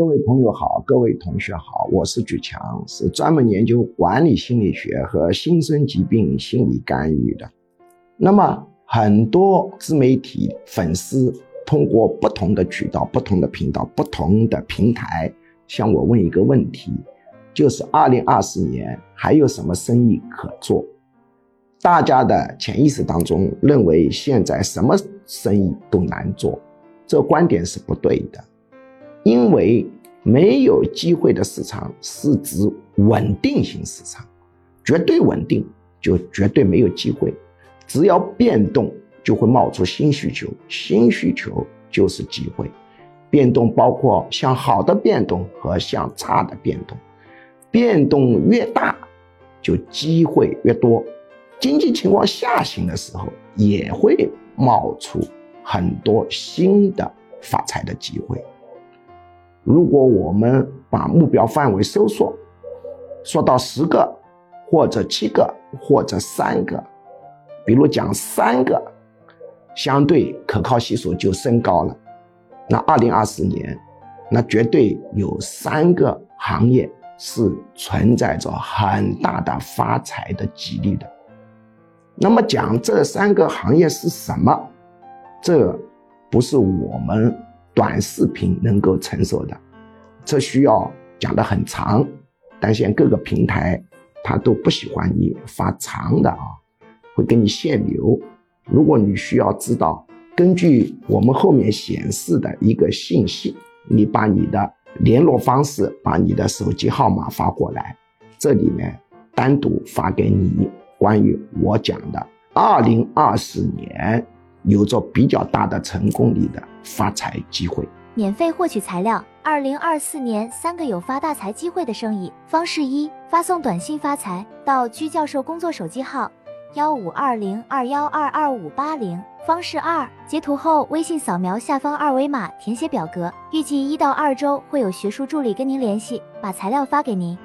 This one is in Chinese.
各位朋友好，各位同学好，我是举强，是专门研究管理心理学和新生疾病心理干预的。那么，很多自媒体粉丝通过不同的渠道、不同的频道、不同的平台向我问一个问题，就是二零二四年还有什么生意可做？大家的潜意识当中认为现在什么生意都难做，这观点是不对的。因为没有机会的市场是指稳定型市场，绝对稳定就绝对没有机会。只要变动，就会冒出新需求，新需求就是机会。变动包括向好的变动和向差的变动，变动越大，就机会越多。经济情况下行的时候，也会冒出很多新的发财的机会。如果我们把目标范围收缩，缩到十个，或者七个，或者三个，比如讲三个，相对可靠系数就升高了。那二零二四年，那绝对有三个行业是存在着很大的发财的几率的。那么讲这三个行业是什么？这不是我们。短视频能够承受的，这需要讲的很长，但现在各个平台它都不喜欢你发长的啊，会给你限流。如果你需要知道，根据我们后面显示的一个信息，你把你的联络方式、把你的手机号码发过来，这里面单独发给你关于我讲的二零二四年。有着比较大的成功率的发财机会。免费获取材料：二零二四年三个有发大财机会的生意方式一：发送短信发财到居教授工作手机号幺五二零二幺二二五八零。方式二：截图后微信扫描下方二维码填写表格，预计一到二周会有学术助理跟您联系，把材料发给您。